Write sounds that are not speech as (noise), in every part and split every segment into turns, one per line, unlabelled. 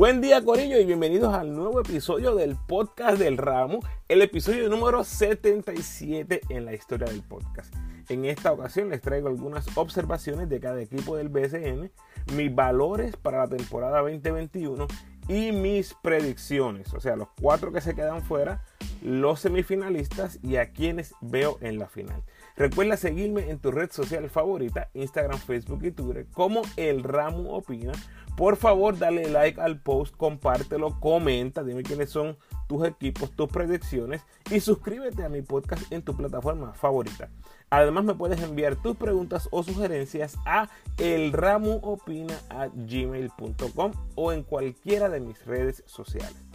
Buen día Corillo y bienvenidos al nuevo episodio del podcast del ramo, el episodio número 77 en la historia del podcast. En esta ocasión les traigo algunas observaciones de cada equipo del BSN, mis valores para la temporada 2021 y mis predicciones, o sea, los cuatro que se quedan fuera, los semifinalistas y a quienes veo en la final. Recuerda seguirme en tu red social favorita, Instagram, Facebook y Twitter, como El Ramo Opina. Por favor, dale like al post, compártelo, comenta, dime quiénes son tus equipos, tus predicciones y suscríbete a mi podcast en tu plataforma favorita. Además, me puedes enviar tus preguntas o sugerencias a elramuopina.gmail.com o en cualquiera de mis redes sociales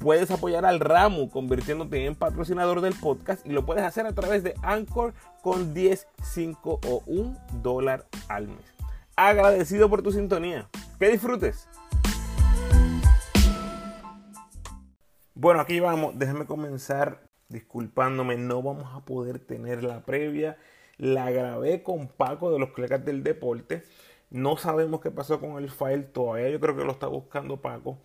puedes apoyar al Ramu convirtiéndote en patrocinador del podcast y lo puedes hacer a través de Anchor con 10, 5 o 1 dólar al mes. Agradecido por tu sintonía. Que disfrutes. Bueno, aquí vamos. Déjame comenzar disculpándome. No vamos a poder tener la previa. La grabé con Paco de los Clecas del Deporte. No sabemos qué pasó con el file todavía. Yo creo que lo está buscando Paco.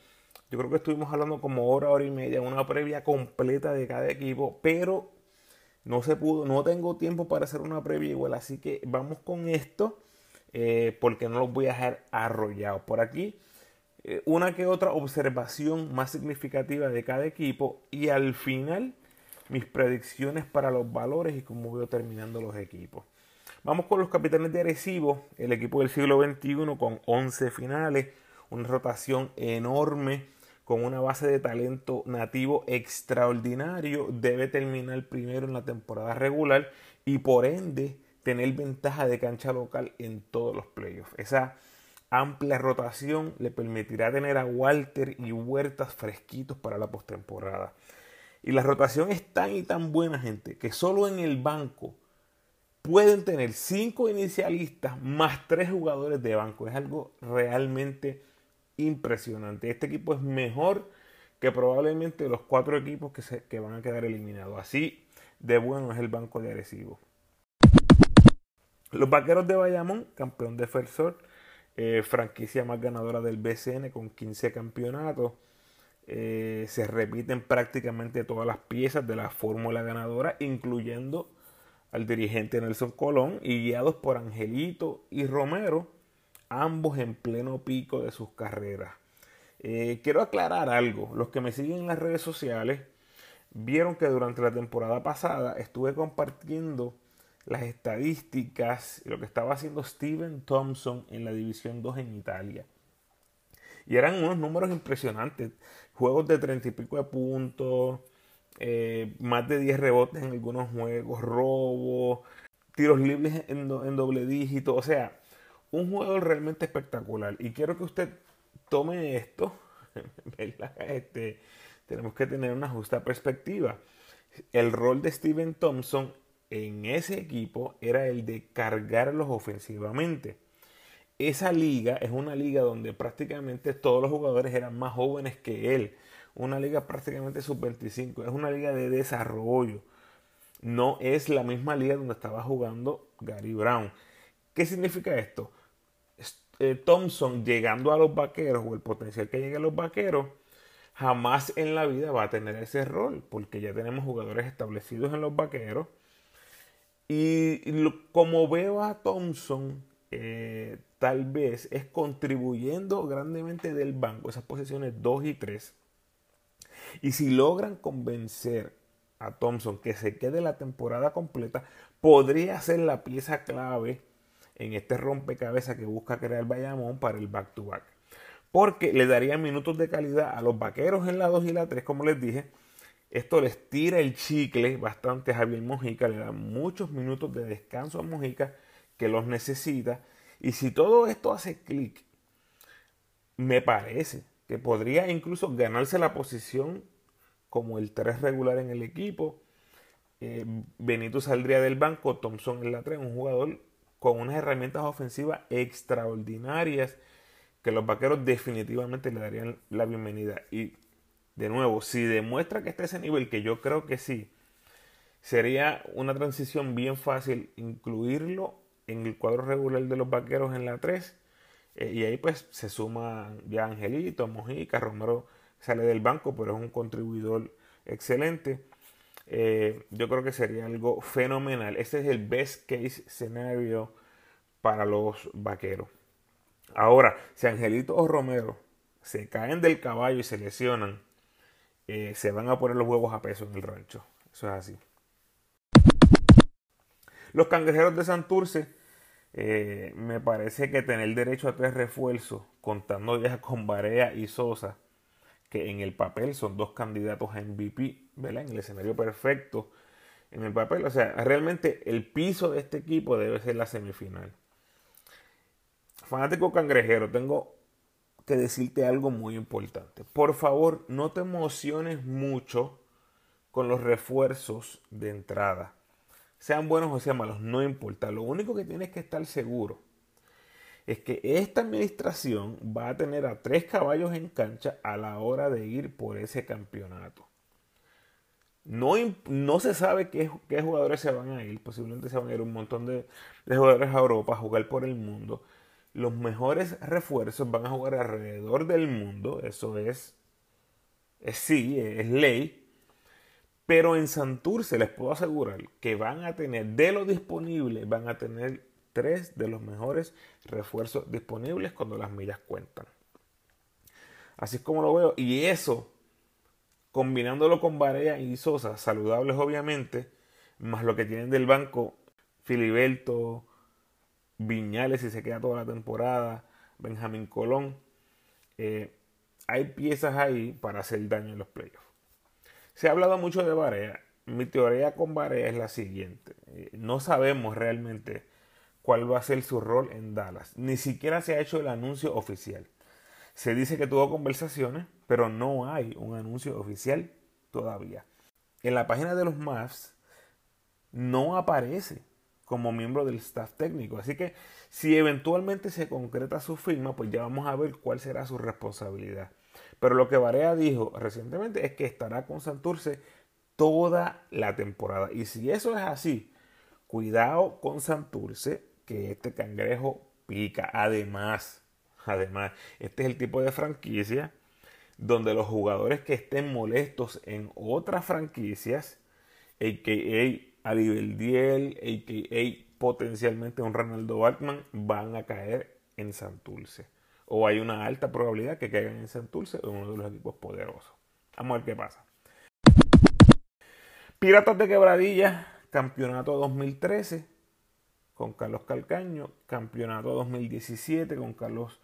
Yo creo que estuvimos hablando como hora, hora y media, una previa completa de cada equipo, pero no se pudo, no tengo tiempo para hacer una previa igual, así que vamos con esto, eh, porque no los voy a dejar arrollados. Por aquí, eh, una que otra observación más significativa de cada equipo y al final mis predicciones para los valores y cómo veo terminando los equipos. Vamos con los capitanes de Arecibo, el equipo del siglo XXI con 11 finales, una rotación enorme con una base de talento nativo extraordinario, debe terminar primero en la temporada regular y por ende tener ventaja de cancha local en todos los playoffs. Esa amplia rotación le permitirá tener a Walter y Huertas fresquitos para la postemporada. Y la rotación es tan y tan buena, gente, que solo en el banco pueden tener cinco inicialistas más tres jugadores de banco. Es algo realmente impresionante. Este equipo es mejor que probablemente los cuatro equipos que, se, que van a quedar eliminados. Así de bueno es el banco de Arecibo. Los Vaqueros de Bayamón, campeón defensor, eh, franquicia más ganadora del BCN con 15 campeonatos. Eh, se repiten prácticamente todas las piezas de la fórmula ganadora, incluyendo al dirigente Nelson Colón y guiados por Angelito y Romero ambos en pleno pico de sus carreras. Eh, quiero aclarar algo, los que me siguen en las redes sociales vieron que durante la temporada pasada estuve compartiendo las estadísticas y lo que estaba haciendo Steven Thompson en la División 2 en Italia. Y eran unos números impresionantes. Juegos de 30 y pico de puntos, eh, más de 10 rebotes en algunos juegos, robos, tiros libres en, en doble dígito. O sea, un juego realmente espectacular. Y quiero que usted tome esto, (laughs) Este, tenemos que tener una justa perspectiva. El rol de Steven Thompson en ese equipo era el de cargarlos ofensivamente. Esa liga es una liga donde prácticamente todos los jugadores eran más jóvenes que él. Una liga prácticamente sub-25. Es una liga de desarrollo. No es la misma liga donde estaba jugando Gary Brown. ¿Qué significa esto? Eh, Thompson llegando a los vaqueros o el potencial que llegue a los vaqueros, jamás en la vida va a tener ese rol, porque ya tenemos jugadores establecidos en los vaqueros. Y como veo a Thompson, eh, tal vez es contribuyendo grandemente del banco, esas posiciones 2 y 3. Y si logran convencer a Thompson que se quede la temporada completa, podría ser la pieza clave en este rompecabezas que busca crear Bayamón para el back-to-back. Porque le daría minutos de calidad a los vaqueros en la 2 y la 3, como les dije. Esto les tira el chicle bastante a Javier Mojica, le da muchos minutos de descanso a Mojica que los necesita. Y si todo esto hace clic, me parece que podría incluso ganarse la posición como el 3 regular en el equipo. Eh, Benito saldría del banco, Thompson en la 3, un jugador con unas herramientas ofensivas extraordinarias que los vaqueros definitivamente le darían la bienvenida. Y de nuevo, si demuestra que está a ese nivel, que yo creo que sí, sería una transición bien fácil incluirlo en el cuadro regular de los vaqueros en la 3 Eh, y ahí pues se suma ya Angelito, Mojica, Romero sale del banco, pero es un contribuidor excelente. Eh, yo creo que sería algo fenomenal. Este es el best case scenario para los vaqueros. Ahora, si Angelito o Romero se caen del caballo y se lesionan, eh, se van a poner los huevos a peso en el rancho. Eso es así. Los cangrejeros de Santurce, eh, me parece que tener derecho a tres refuerzos, contando ya con Barea y Sosa, que en el papel son dos candidatos a MVP, ¿verdad? En el escenario perfecto, en el papel. O sea, realmente el piso de este equipo debe ser la semifinal. Fanático cangrejero, tengo que decirte algo muy importante. Por favor, no te emociones mucho con los refuerzos de entrada. Sean buenos o sean malos, no importa. Lo único que tienes que estar seguro es que esta administración va a tener a tres caballos en cancha a la hora de ir por ese campeonato. No, no se sabe qué, qué, jugadores se van a ir. Posiblemente se van a ir un montón de, jugadores a Europa a jugar por el mundo. Los mejores refuerzos van a jugar alrededor del mundo. Eso es, es sí, es ley. Pero en Santurce les puedo asegurar que van a tener, de lo disponible, van a tener tres de los mejores refuerzos disponibles cuando las millas cuentan. Así es como lo veo. Y eso, combinándolo con Barea y Sosa, saludables obviamente, más lo que tienen del banco, Filiberto, Viñales si se queda toda la temporada, Benjamín Colón. Eh, hay piezas ahí para hacer daño en los playoffs. Se ha hablado mucho de Barea. Mi teoría con Barea es la siguiente. Eh, no sabemos realmente cuál va a ser su rol en Dallas. Ni siquiera se ha hecho el anuncio oficial. Se dice que tuvo conversaciones, pero no hay un anuncio oficial todavía. En la página de los Mavs no aparece como miembro del staff técnico. Así que si eventualmente se concreta su firma, pues ya vamos a ver cuál será su responsabilidad. Pero lo que Barea dijo recientemente es que estará con Santurce toda la temporada. Y si eso es así, cuidado con Santurce, que este cangrejo pica. Además, además, este es el tipo de franquicia donde los jugadores que estén molestos en otras franquicias, a.k.a. Diel, a.k.a. potencialmente un Ronaldo Batman, van a caer en Santurce. O hay una alta probabilidad que caigan en Santurce o uno de los equipos poderosos. Vamos a ver qué pasa. Piratas de Quebradilla, campeonato 2013 con Carlos Calcaño, campeonato 2017 con Carlos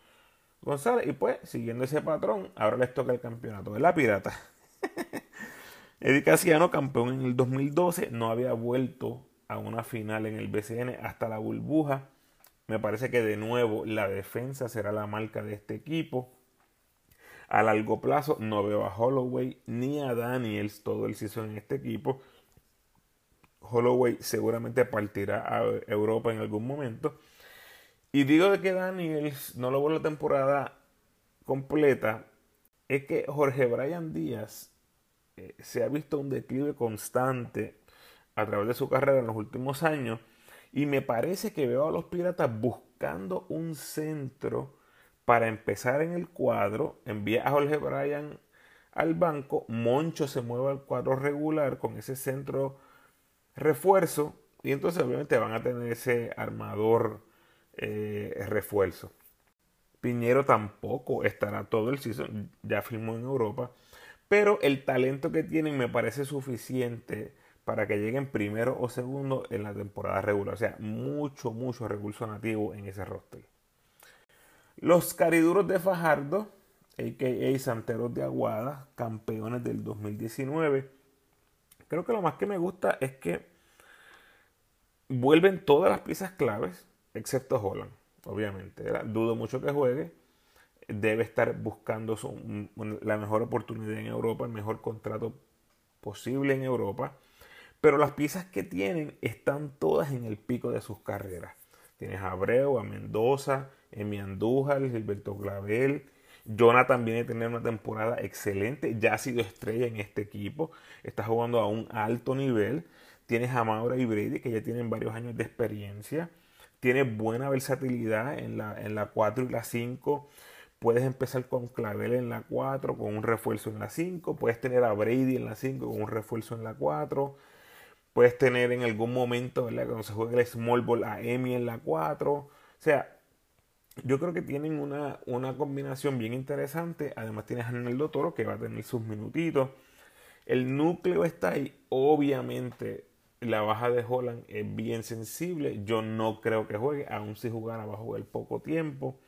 González y pues siguiendo ese patrón, ahora les toca el campeonato de la Pirata. (laughs) Eddie Casiano, campeón en el 2012, no había vuelto a una final en el BCN hasta la burbuja. Me parece que de nuevo la defensa será la marca de este equipo. A largo plazo no veo a Holloway ni a Daniels todo el season en este equipo. Holloway seguramente partirá a Europa en algún momento. Y digo de que Daniels no logró la temporada completa, es que Jorge Brian Díaz eh, se ha visto un declive constante a través de su carrera en los últimos años. Y me parece que veo a los Piratas buscando un centro para empezar en el cuadro. Envía a Jorge Bryan al banco. Moncho se mueve al cuadro regular con ese centro refuerzo y entonces obviamente van a tener ese armador eh, refuerzo. Piñero tampoco estará todo el season, ya firmó en Europa, pero el talento que tienen me parece suficiente para que lleguen primero o segundo en la temporada regular. O sea, mucho, mucho recurso nativo en ese roster. Los cariduros de Fajardo, a.k.a. Santeros de Aguada, campeones del 2019 Creo que lo más que me gusta es que vuelven todas las piezas claves, excepto Holland, obviamente. Dudo mucho que juegue. Debe estar buscando la mejor oportunidad en Europa, el mejor contrato posible en Europa. Pero las piezas que tienen están todas en el pico de sus carreras. Tienes a Abreu, a Mendoza, Emi Andújar, Gilberto Clavel, Jonathan viene a tener una temporada excelente, ya ha sido estrella en este equipo, está jugando a un alto nivel. Tienes a Maura y Brady, que ya tienen varios años de experiencia. tiene buena versatilidad en la, en la 4 y la 5. Puedes empezar con Clavel en la 4, con un refuerzo en la 5. Puedes tener a Brady en la 5 con un refuerzo en la 4. Puedes tener en algún momento, ¿verdad? Cuando se juegue el Small Ball a Emi en la 4. O sea, yo creo que tienen una, una combinación bien interesante. Además tienes a Arnaldo Toro que va a tener sus minutitos. El núcleo está ahí. Obviamente la baja de Holland es bien sensible. Yo no creo que juegue, aun si jugara va a jugar poco tiempo.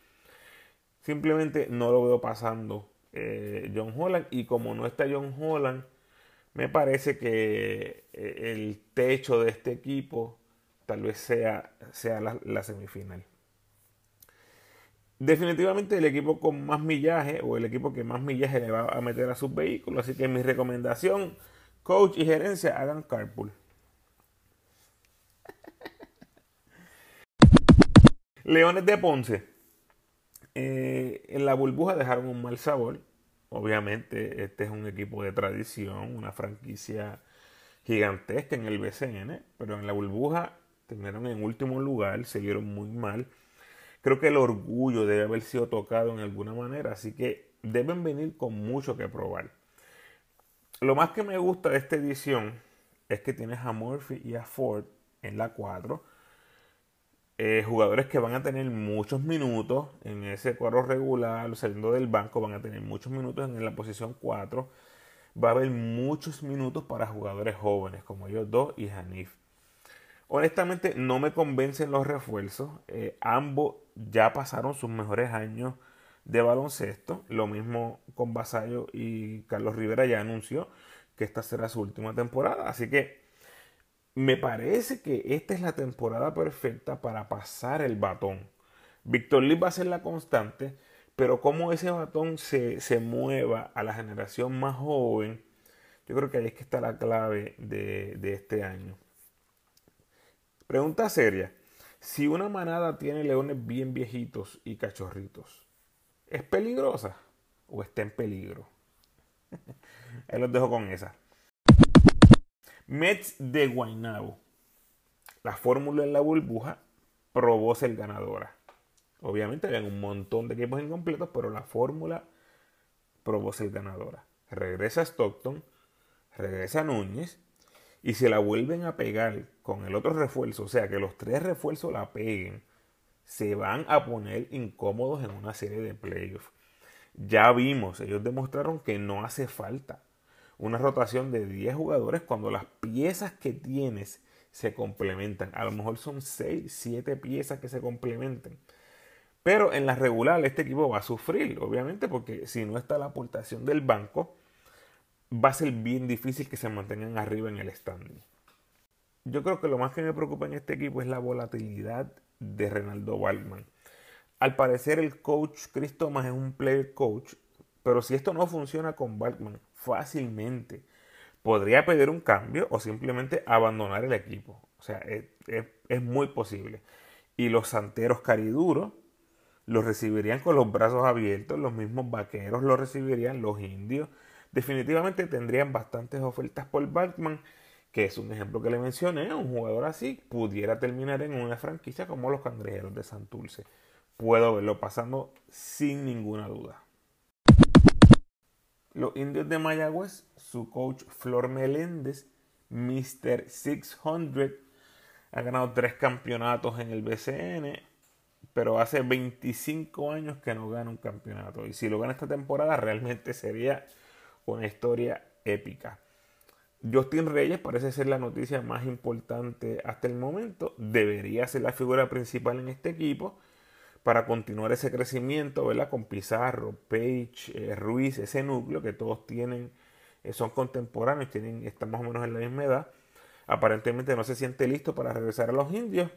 Simplemente no lo veo pasando eh, John Holland. Y como no está John Holland, me parece que eh, el techo de este equipo tal vez sea, sea la semifinal. Definitivamente el equipo con más millaje o el equipo que más millaje le va a meter a sus vehículos. Así que mi recomendación, coach y gerencia, hagan carpool. (laughs) Leones de Ponce. Eh, en la burbuja dejaron un mal sabor. Obviamente, este es un equipo de tradición, una franquicia gigantesca en el BCN, pero en la burbuja terminaron en último lugar, se vieron muy mal creo que el orgullo debe haber sido tocado en alguna manera, así que deben venir con mucho que probar. Lo más que me gusta de esta edición es que tienes a Murphy y a Ford en la 4. Eh, jugadores que van a tener muchos minutos en ese cuadro regular, saliendo del banco, van a tener muchos minutos en la posición 4. Va a haber muchos minutos para jugadores jóvenes como ellos dos y Hanif. Honestamente no me convencen los refuerzos. Eh, ambos ya pasaron sus mejores años de baloncesto. Lo mismo con Basayo y Carlos Rivera ya anunció que esta será su última temporada. Así que me parece que esta es la temporada perfecta para pasar el batón. Víctor Lee va a ser la constante, pero como ese batón se, se, mueva a la generación más joven, yo creo que ahí es que está la clave de, de este año. Pregunta seria. Si una manada tiene leones bien viejitos y cachorritos, ¿es peligrosa o está en peligro? (laughs) Ahí los dejo con esa. Mets de Guaynabo. La fórmula en la burbuja probó ser ganadora. Obviamente habían un montón de equipos incompletos, pero la fórmula probó ser ganadora. Regresa Stockton, regresa Núñez y se la vuelven a pegar con el otro refuerzo, o sea que los tres refuerzos la peguen, se van a poner incómodos en una serie de playoffs. Ya vimos, ellos demostraron que no hace falta una rotación de 10 jugadores cuando las piezas que tienes se complementan. A lo mejor son 6, 7 piezas que se complementan. Pero en la regular este equipo va a sufrir, obviamente, porque si no está la aportación del banco, va a ser bien difícil que se mantengan arriba en el standing. Yo creo que lo más que me preocupa en este equipo es la volatilidad de Renaldo Waldman. Al parecer el coach Chris Thomas es un player coach, pero si esto no funciona con Waldman fácilmente podría pedir un cambio o simplemente abandonar el equipo. O sea, es, es muy posible. Y los santeros cariduros los recibirían con los brazos abiertos, los mismos vaqueros los recibirían, los indios definitivamente tendrían bastantes ofertas por Batman, que es un ejemplo que le mencioné, un jugador así pudiera terminar en una franquicia como los Cangrejeros de Santurce. Puedo verlo pasando sin ninguna duda. Los indios de Mayagüez, su coach Flor Meléndez, Mr. 600, ha ganado tres campeonatos en el BCN, pero hace 25 años que no gana un campeonato. Y si lo gana esta temporada, realmente sería una historia épica. Justin Reyes parece ser la noticia más importante hasta el momento. Debería ser la figura principal en este equipo para continuar ese crecimiento, ¿verdad? Con Pizarro, Page, eh, Ruiz, ese núcleo que todos tienen, eh, son contemporáneos, tienen, están más o menos en la misma edad. Aparentemente no se siente listo para regresar a los indios,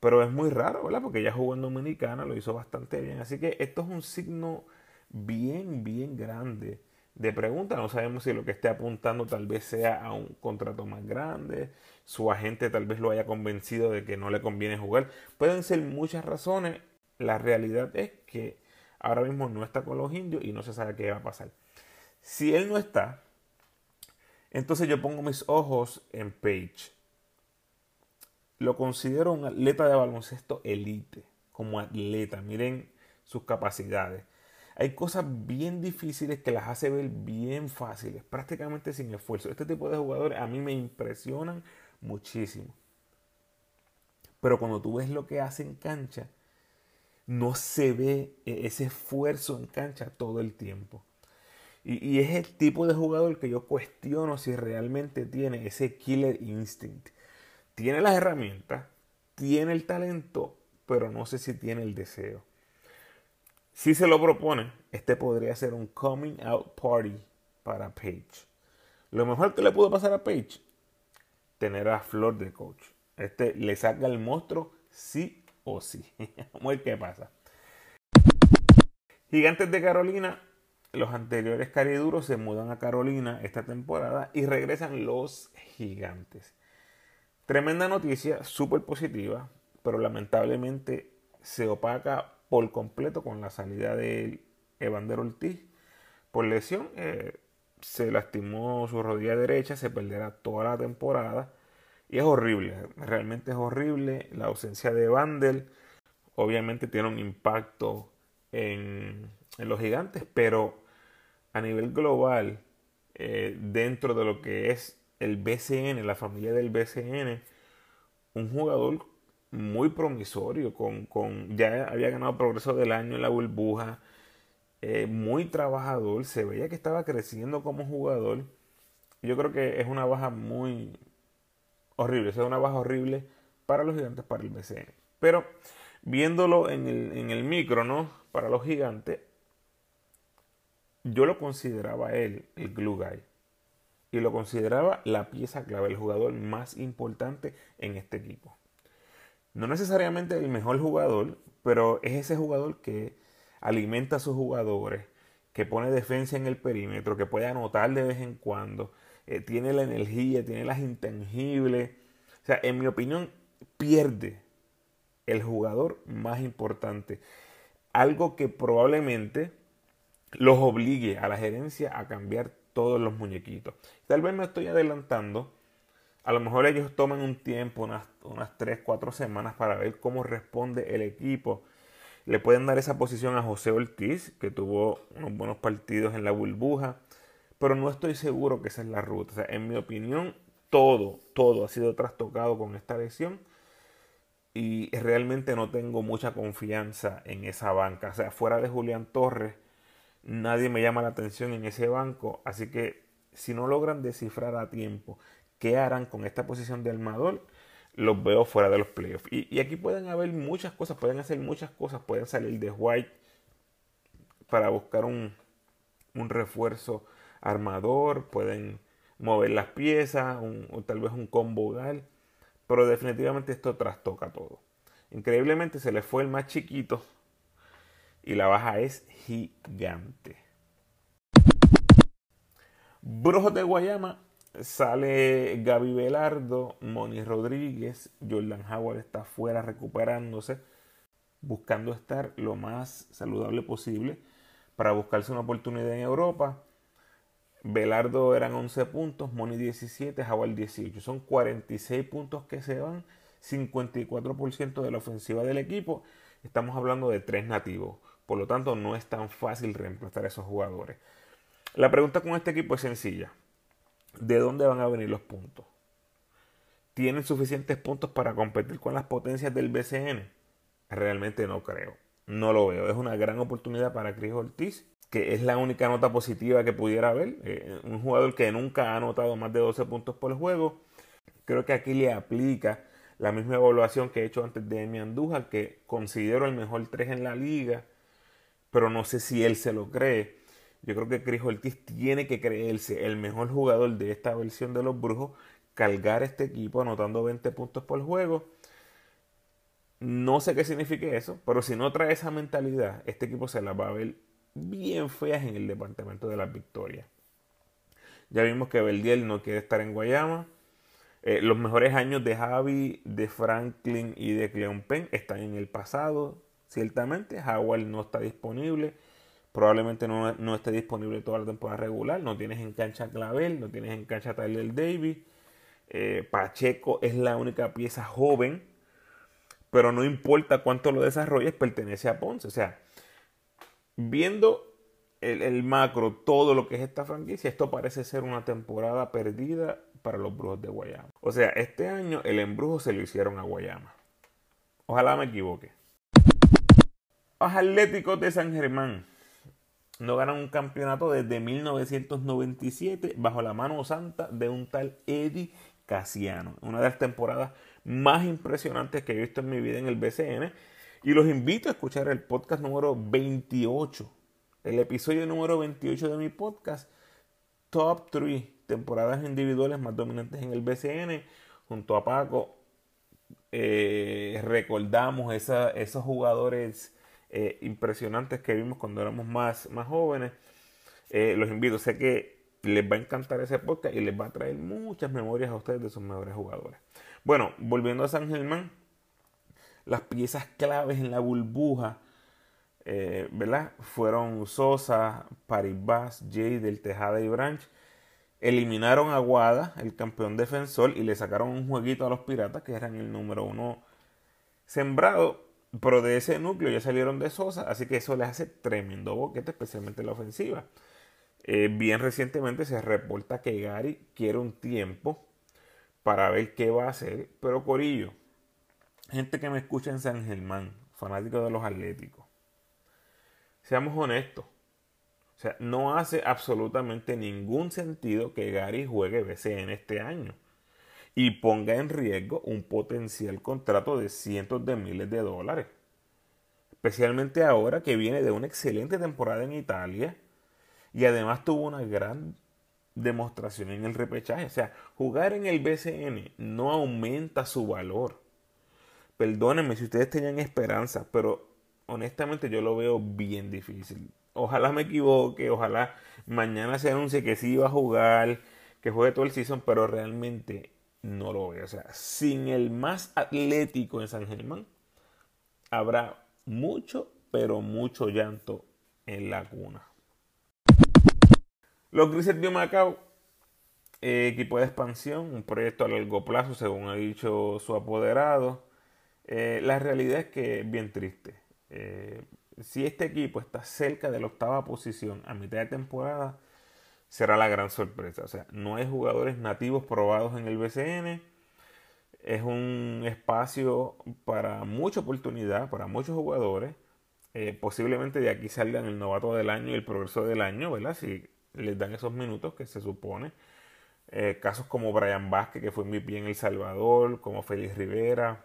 pero es muy raro, ¿verdad? Porque ya jugó en Dominicana, lo hizo bastante bien. Así que esto es un signo bien, bien grande de pregunta. No sabemos si lo que esté apuntando tal vez sea a un contrato más grande, su agente tal vez lo haya convencido de que no le conviene jugar. Pueden ser muchas razones. La realidad es que ahora mismo no está con los indios y no se sabe qué va a pasar. Si él no está, entonces yo pongo mis ojos en Page. lo considero un atleta de baloncesto elite, como atleta. Miren sus capacidades. Hay cosas bien difíciles que las hace ver bien fáciles, prácticamente sin esfuerzo. Este tipo de jugadores a mí me impresionan muchísimo. Pero cuando tú ves lo que hace en cancha, no se ve e-, ese esfuerzo en cancha todo el tiempo. Y, es el tipo de jugador que yo cuestiono si realmente tiene ese killer instinct. Tiene las herramientas, tiene el talento, pero no sé si tiene el deseo. Si se lo propone, este podría ser un coming out party para Page. Lo mejor que le pudo pasar a Page, tener a Flor de coach. Este le saca el monstruo sí o sí. (laughs) Vamos a ver pasa. Gigantes de Carolina, los anteriores cariduros se mudan a Carolina esta temporada y regresan los gigantes. Tremenda noticia, súper positiva, pero lamentablemente se opaca por completo con la salida de Evander Ortiz por lesión. Eh, se lastimó su rodilla derecha, se perderá toda la temporada. Y es horrible, realmente es horrible. La ausencia de Evander obviamente tiene un impacto en, los gigantes, pero a nivel global, eh, dentro de lo que es el BCN, la familia del BCN, un jugador muy promisorio, con, con, ya había ganado progreso del año en la burbuja, eh, muy trabajador, se veía que estaba creciendo como jugador. Yo creo que es una baja muy horrible, es una baja horrible para los gigantes, para el BCN. Pero viéndolo en el, en el micro, ¿no? Para los gigantes, yo lo consideraba él el glue guy. Y lo consideraba la pieza clave, el jugador más importante en este equipo. No necesariamente el mejor jugador, pero es ese jugador que alimenta a sus jugadores, que pone defensa en el perímetro, que puede anotar de vez en cuando, eh, tiene la energía, tiene las intangibles. O sea, en mi opinión, pierde el jugador más importante. Algo que probablemente los obligue a la gerencia a cambiar todos los muñequitos. Tal vez me estoy adelantando. A lo mejor ellos toman un tiempo, unas, unas 3, 4 semanas para ver cómo responde el equipo. Le pueden dar esa posición a José Ortiz, que tuvo unos buenos partidos en la burbuja. Pero no estoy seguro que esa es la ruta. En mi opinión, todo, todo ha sido trastocado con esta lesión y realmente no tengo mucha confianza en esa banca. O sea, fuera de Julián Torres, nadie me llama la atención en ese banco. Así que si no logran descifrar a tiempo qué harán con esta posición de armador, los veo fuera de los playoffs. Y, aquí pueden haber muchas cosas, pueden hacer muchas cosas. Pueden salir de White para buscar un, refuerzo armador, pueden mover las piezas, o tal vez un combo gal pero definitivamente esto trastoca todo. Increíblemente se le fue el más chiquito y la baja es gigante. Brujos de Guayama sale Gaby Velardo, Moni Rodríguez, Jordan Howard está fuera recuperándose, buscando estar lo más saludable posible para buscarse una oportunidad en Europa. Belardo eran 11 puntos, Moni 17, Jawal 18. Son 46 puntos que se van, 54% de la ofensiva del equipo. Estamos hablando de tres nativos. Por lo tanto, no es tan fácil reemplazar a esos jugadores. La pregunta con este equipo es sencilla. ¿De dónde van a venir los puntos? ¿Tienen suficientes puntos para competir con las potencias del BCN? Realmente no creo. No lo veo. Es una gran oportunidad para Chris Ortiz que es la única nota positiva que pudiera haber. Eh, un jugador que nunca ha anotado más de 12 puntos por juego. Creo que aquí le aplica la misma evaluación que he hecho antes de Emi Andújar, que considero el mejor 3 en la liga, pero no sé si él se lo cree. Yo creo que Chris Ortiz tiene que creerse el mejor jugador de esta versión de los Brujos, cargar este equipo anotando 20 puntos por juego. No sé qué signifique eso, pero si no trae esa mentalidad, este equipo se la va a ver bien feas en el departamento de las victorias. Ya vimos que Beldiel no quiere estar en Guayama. Eh, los mejores años de Javi, de Franklin y de Cleon Penn están en el pasado. Ciertamente, Howard no está disponible. Probablemente no, no, esté disponible toda la temporada regular. No tienes en cancha Clavel, no tienes en cancha Tyler Davis. Eh, Pacheco es la única pieza joven, pero no importa cuánto lo desarrolles, pertenece a Ponce. O sea, viendo el, macro, todo lo que es esta franquicia, esto parece ser una temporada perdida para los Brujos de Guayama. O sea, este año el embrujo se lo hicieron a Guayama. Ojalá me equivoque. Los Atléticos de San Germán no ganan un campeonato desde 1997 bajo la mano santa de un tal Eddie Casiano. Una de las temporadas más impresionantes que he visto en mi vida en el BCN. Y los invito a escuchar el podcast número 28 el episodio número 28 de mi podcast, Top 3 temporadas individuales más dominantes en el BCN, junto a Paco. Eh, recordamos esos jugadores eh, impresionantes que vimos cuando éramos más, más jóvenes. Eh, los invito, sé que les va a encantar ese podcast y les va a traer muchas memorias a ustedes de sus mejores jugadores. Bueno, volviendo a San Germán, las piezas claves en la burbuja eh, ¿verdad? Fueron Sosa, Paribas, Jay del Tejada y Branch. Eliminaron a Guada, el campeón defensor, y le sacaron un jueguito a los Piratas, que eran el número uno sembrado. Pero de ese núcleo ya salieron de Sosa, así que eso les hace tremendo boquete, especialmente en la ofensiva. Eh, bien recientemente se reporta que Gary quiere un tiempo para ver qué va a hacer. Pero Corillo, gente que me escucha en San Germán, fanático de los Atléticos Seamos honestos. O sea, no hace absolutamente ningún sentido que Gary juegue BCN este año y ponga en riesgo un potencial contrato de cientos de miles de dólares. Especialmente ahora que viene de una excelente temporada en Italia y además tuvo una gran demostración en el repechaje. O sea, jugar en el BCN no aumenta su valor. Perdónenme si ustedes tenían esperanza, pero honestamente yo lo veo bien difícil. Ojalá me equivoque, ojalá mañana se anuncie que sí va a jugar, que juegue todo el season, pero realmente no lo veo. O sea, sin el más atlético en San Germán, habrá mucho, pero mucho llanto en la cuna. Los Grises de Macao, eh, equipo de expansión, un proyecto a largo plazo, según ha dicho su apoderado. Eh, la realidad es que es bien triste. Eh, si este equipo está cerca de la octava posición a mitad de temporada, será la gran sorpresa. O sea, no hay jugadores nativos probados en el BCN. Es un espacio para mucha oportunidad, para muchos jugadores. Eh, posiblemente de aquí salgan el novato del año y el progreso del año, ¿verdad? Si les dan esos minutos que se supone. Eh, casos como Brian Vázquez, que fue MVP en El Salvador, como Félix Rivera.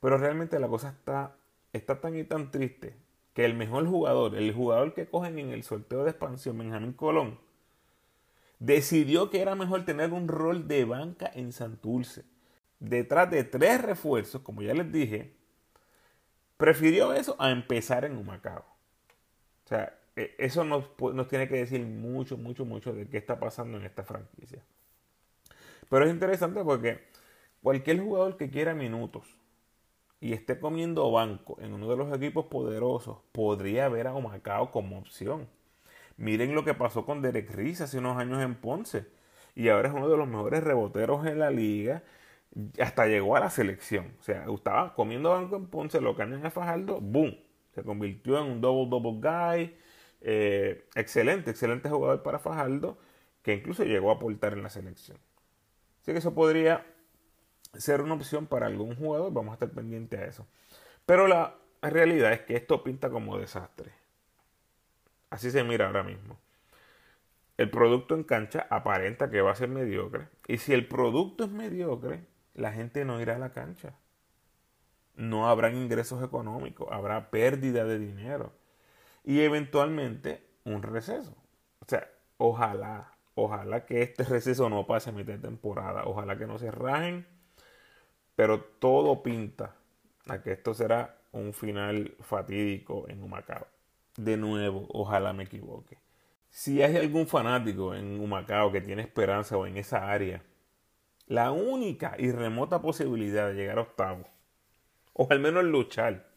Pero realmente la cosa está está tan y tan triste que el mejor jugador, el jugador que cogen en el sorteo de expansión, Benjamín Colón, decidió que era mejor tener un rol de banca en Santurce. Detrás de tres refuerzos, como ya les dije, prefirió eso a empezar en Humacao. O sea, e, eso nos, nos tiene que decir mucho, mucho, mucho de qué está pasando en esta franquicia. Pero es interesante porque cualquier jugador que quiera minutos, y esté comiendo banco en uno de los equipos poderosos, podría ver a Humacao como opción. Miren lo que pasó con Derek Riz hace unos años en Ponce. Y ahora es uno de los mejores reboteros en la liga. Hasta llegó a la selección. O sea, estaba comiendo banco en Ponce, lo cambian a Fajardo, ¡boom! Se convirtió en un double-double guy. Eh, excelente, excelente jugador para Fajardo, que incluso llegó a aportar en la selección. Así que eso podría ser una opción para algún jugador, vamos a estar pendientes a eso. Pero la realidad es que esto pinta como desastre. Así se mira ahora mismo. El producto en cancha aparenta que va a ser mediocre. Y si el producto es mediocre, la gente no irá a la cancha. No habrán ingresos económicos, habrá pérdida de dinero. Y eventualmente un receso. O sea, ojalá, ojalá que este receso no pase a mitad de temporada. Ojalá que no se rajen pero todo pinta a que esto será un final fatídico en Humacao. De nuevo, ojalá me equivoque. Si hay algún fanático en Humacao que tiene esperanza o en esa área, la única y remota posibilidad de llegar a octavo, o al menos luchar,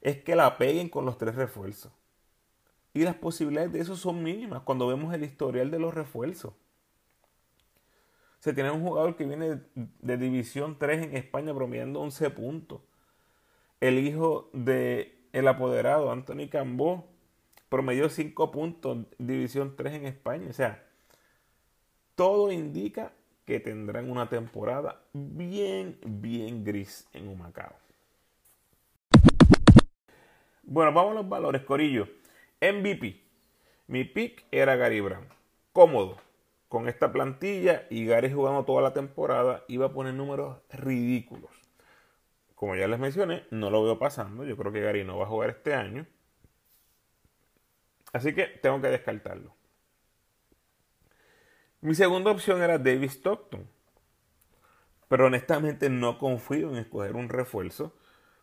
es que la peguen con los tres refuerzos. Y las posibilidades de eso son mínimas cuando vemos el historial de los refuerzos. Se tiene un jugador que viene de, División 3 en España promediando 11 puntos. El hijo de el apoderado Anthony Cambó promedió 5 puntos División 3 en España. O sea, todo indica que tendrán una temporada bien, bien gris en Humacao. Bueno, vamos a los valores, Corillo. MVP. Mi pick era Gary Brown. Cómodo. Con esta plantilla y Gary jugando toda la temporada, iba a poner números ridículos. Como ya les mencioné, no lo veo pasando. Yo creo que Gary no va a jugar este año. Así que tengo que descartarlo. Mi segunda opción era David Stockton. Pero honestamente no confío en escoger un refuerzo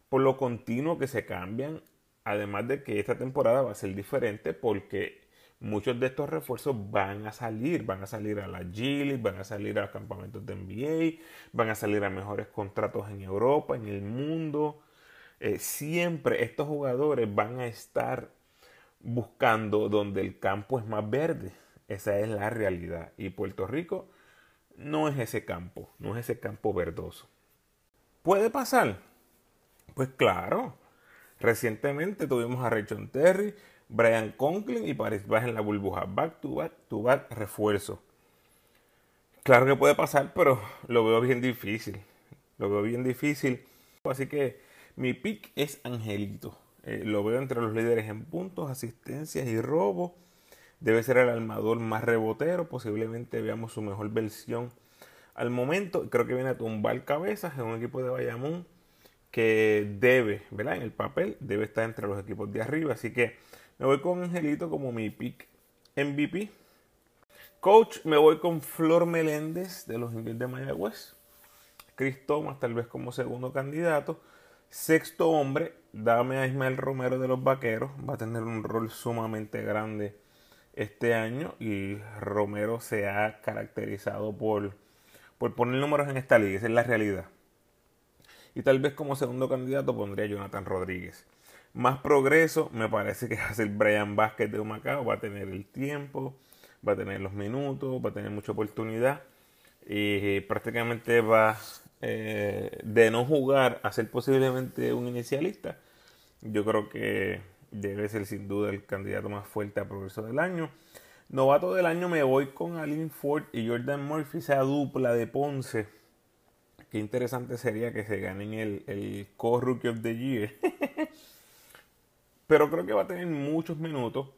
por lo continuo que se cambian Además de que esta temporada va a ser diferente porque muchos de estos refuerzos van a salir, van a salir a la G van a salir a los campamentos de NBA, van a salir a mejores contratos en Europa, en el mundo. Eh, siempre estos jugadores van a estar buscando donde el campo es más verde. Esa es la realidad. Y Puerto Rico no es ese campo, no es ese campo verdoso. ¿Puede pasar? Pues claro. Recientemente tuvimos a Rayton Terry, Brian Conklin y Paris Baja en la burbuja. Back to back to back refuerzo. Claro que puede pasar, pero lo veo bien difícil. Lo veo bien difícil. Así que mi pick es Angelito. Eh, lo veo entre los líderes en puntos, asistencias y robo. Debe ser el armador más rebotero. Posiblemente veamos su mejor versión al momento. Creo que viene a tumbar cabezas en un equipo de Bayamón que debe, ¿verdad? En el papel debe estar entre los equipos de arriba. Así que me voy con Angelito como mi pick MVP. Coach, me voy con Flor Meléndez de los Indios de Mayagüez. Chris Thomas tal vez como segundo candidato. Sexto hombre, dame a Ismael Romero de los Vaqueros. Va a tener un rol sumamente grande este año y Romero se ha caracterizado por, por poner números en esta liga. Esa es la realidad. Y tal vez como segundo candidato pondría a Jonathan Rodríguez. Más progreso, me parece que (laughs) va a ser Brian Vázquez de Humacao. Va a tener el tiempo, va a tener los minutos, va a tener mucha oportunidad. Y prácticamente va eh, de no jugar a ser posiblemente un inicialista. Yo creo que debe ser sin duda el candidato más fuerte a progreso del año. Novato del año me voy con Alin Ford y Jordan Murphy, esa dupla de Ponce Qué interesante sería que se ganen el, el Co-Rookie of the Year. (laughs) Pero creo que va a tener muchos minutos.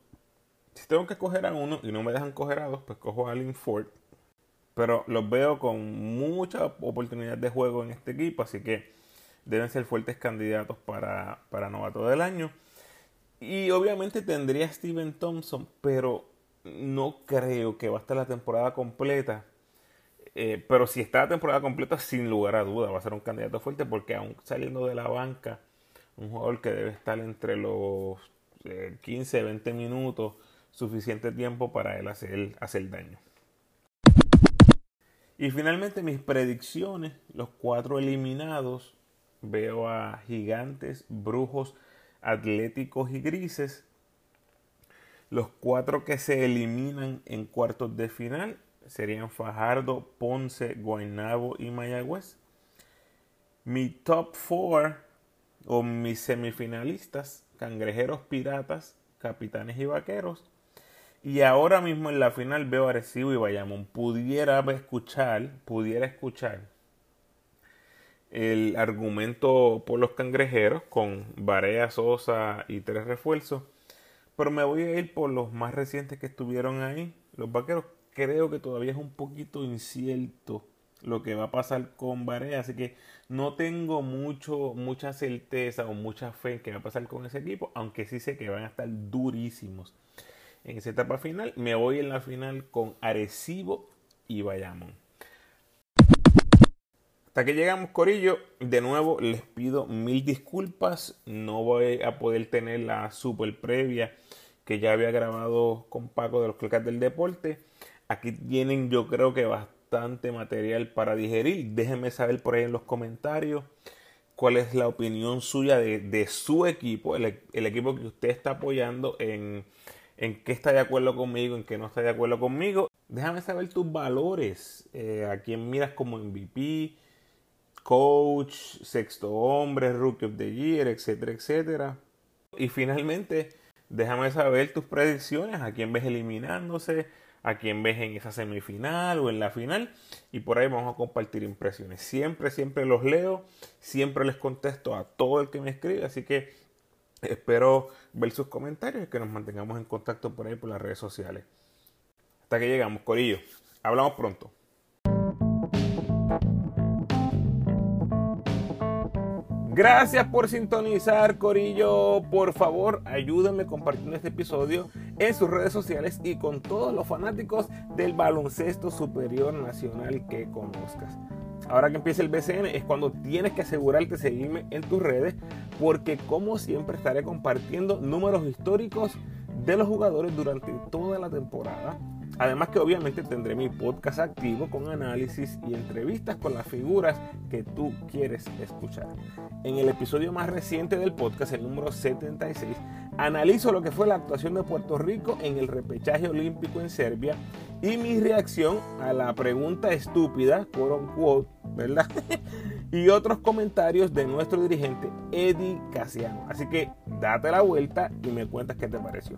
Si tengo que escoger a uno y no me dejan coger a dos, pues cojo a Allen Ford. Pero los veo con mucha oportunidad de juego en este equipo, así que deben ser fuertes candidatos para, para novato del año. Y obviamente tendría a Steven Thompson, pero no creo que va a estar la temporada completa eh, pero si está la temporada completa, sin lugar a duda, va a ser un candidato fuerte porque aún saliendo de la banca, un jugador que debe estar entre los 15, eh, 20 minutos, suficiente tiempo para él hacer, hacer daño. Y finalmente mis predicciones, los cuatro eliminados, veo a gigantes, brujos, atléticos y grises. Los cuatro que se eliminan en cuartos de final serían Fajardo, Ponce, Guaynabo y Mayagüez. Mi top 4 o mis semifinalistas, Cangrejeros Piratas, Capitanes y Vaqueros. Y ahora mismo en la final veo a Arecibo y Bayamón. Pudiera escuchar, pudiera escuchar el argumento por los cangrejeros con Barea, Sosa y tres refuerzos. Pero me voy a ir por los más recientes que estuvieron ahí, los vaqueros, creo que todavía es un poquito incierto lo que va a pasar con Barea, así que no tengo mucho, mucha certeza o mucha fe en que va a pasar con ese equipo, aunque sí sé que van a estar durísimos en esa etapa final. Me voy en la final con Arecibo y Bayamón. Hasta que llegamos, Corillo. De nuevo les pido mil disculpas. No voy a poder tener la super previa que ya había grabado con Paco de los Clicas del Deporte. Aquí tienen yo creo que bastante material para digerir. Déjenme saber por ahí en los comentarios cuál es la opinión suya de, su equipo, el, equipo que usted está apoyando, en, en qué está de acuerdo conmigo, en qué no está de acuerdo conmigo. Déjame saber tus valores, eh, a quién miras como MVP, coach, sexto hombre, rookie of the year, etcétera, etcétera. Y finalmente, déjame saber tus predicciones, a quién ves eliminándose, a quién ves en esa semifinal o en la final. Y por ahí vamos a compartir impresiones. Siempre, siempre los leo, siempre les contesto a todo el que me escribe. Así que espero ver sus comentarios y que nos mantengamos en contacto por ahí por las redes sociales. Hasta que llegamos, Corillo. Hablamos pronto. Gracias por sintonizar, Corillo. Por favor, ayúdenme compartiendo este episodio en sus redes sociales y con todos los fanáticos del baloncesto superior nacional que conozcas. Ahora que empieza el BCN es cuando tienes que asegurarte de seguirme en tus redes porque como siempre estaré compartiendo números históricos de los jugadores durante toda la temporada Además que obviamente tendré mi podcast activo con análisis y entrevistas con las figuras que tú quieres escuchar. En el episodio más reciente del podcast, el número 76, analizo lo que fue la actuación de Puerto Rico en el repechaje olímpico en Serbia y mi reacción a la pregunta estúpida, quote ¿verdad? (laughs) y otros comentarios de nuestro dirigente Eddie Casiano. Así que date la vuelta y me cuentas qué te pareció.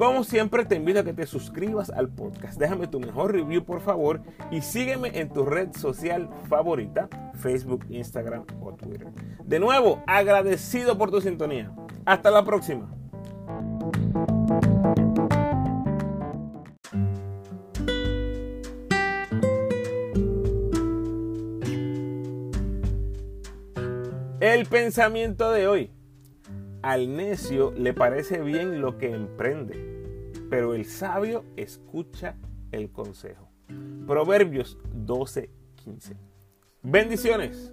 Como siempre te invito a que te suscribas al podcast. Déjame tu mejor review por favor y sígueme en tu red social favorita, Facebook, Instagram o Twitter. De nuevo, agradecido por tu sintonía. Hasta la próxima. El pensamiento de hoy. Al necio le parece bien lo que emprende, pero el sabio escucha el consejo. Proverbios 12:15. Bendiciones.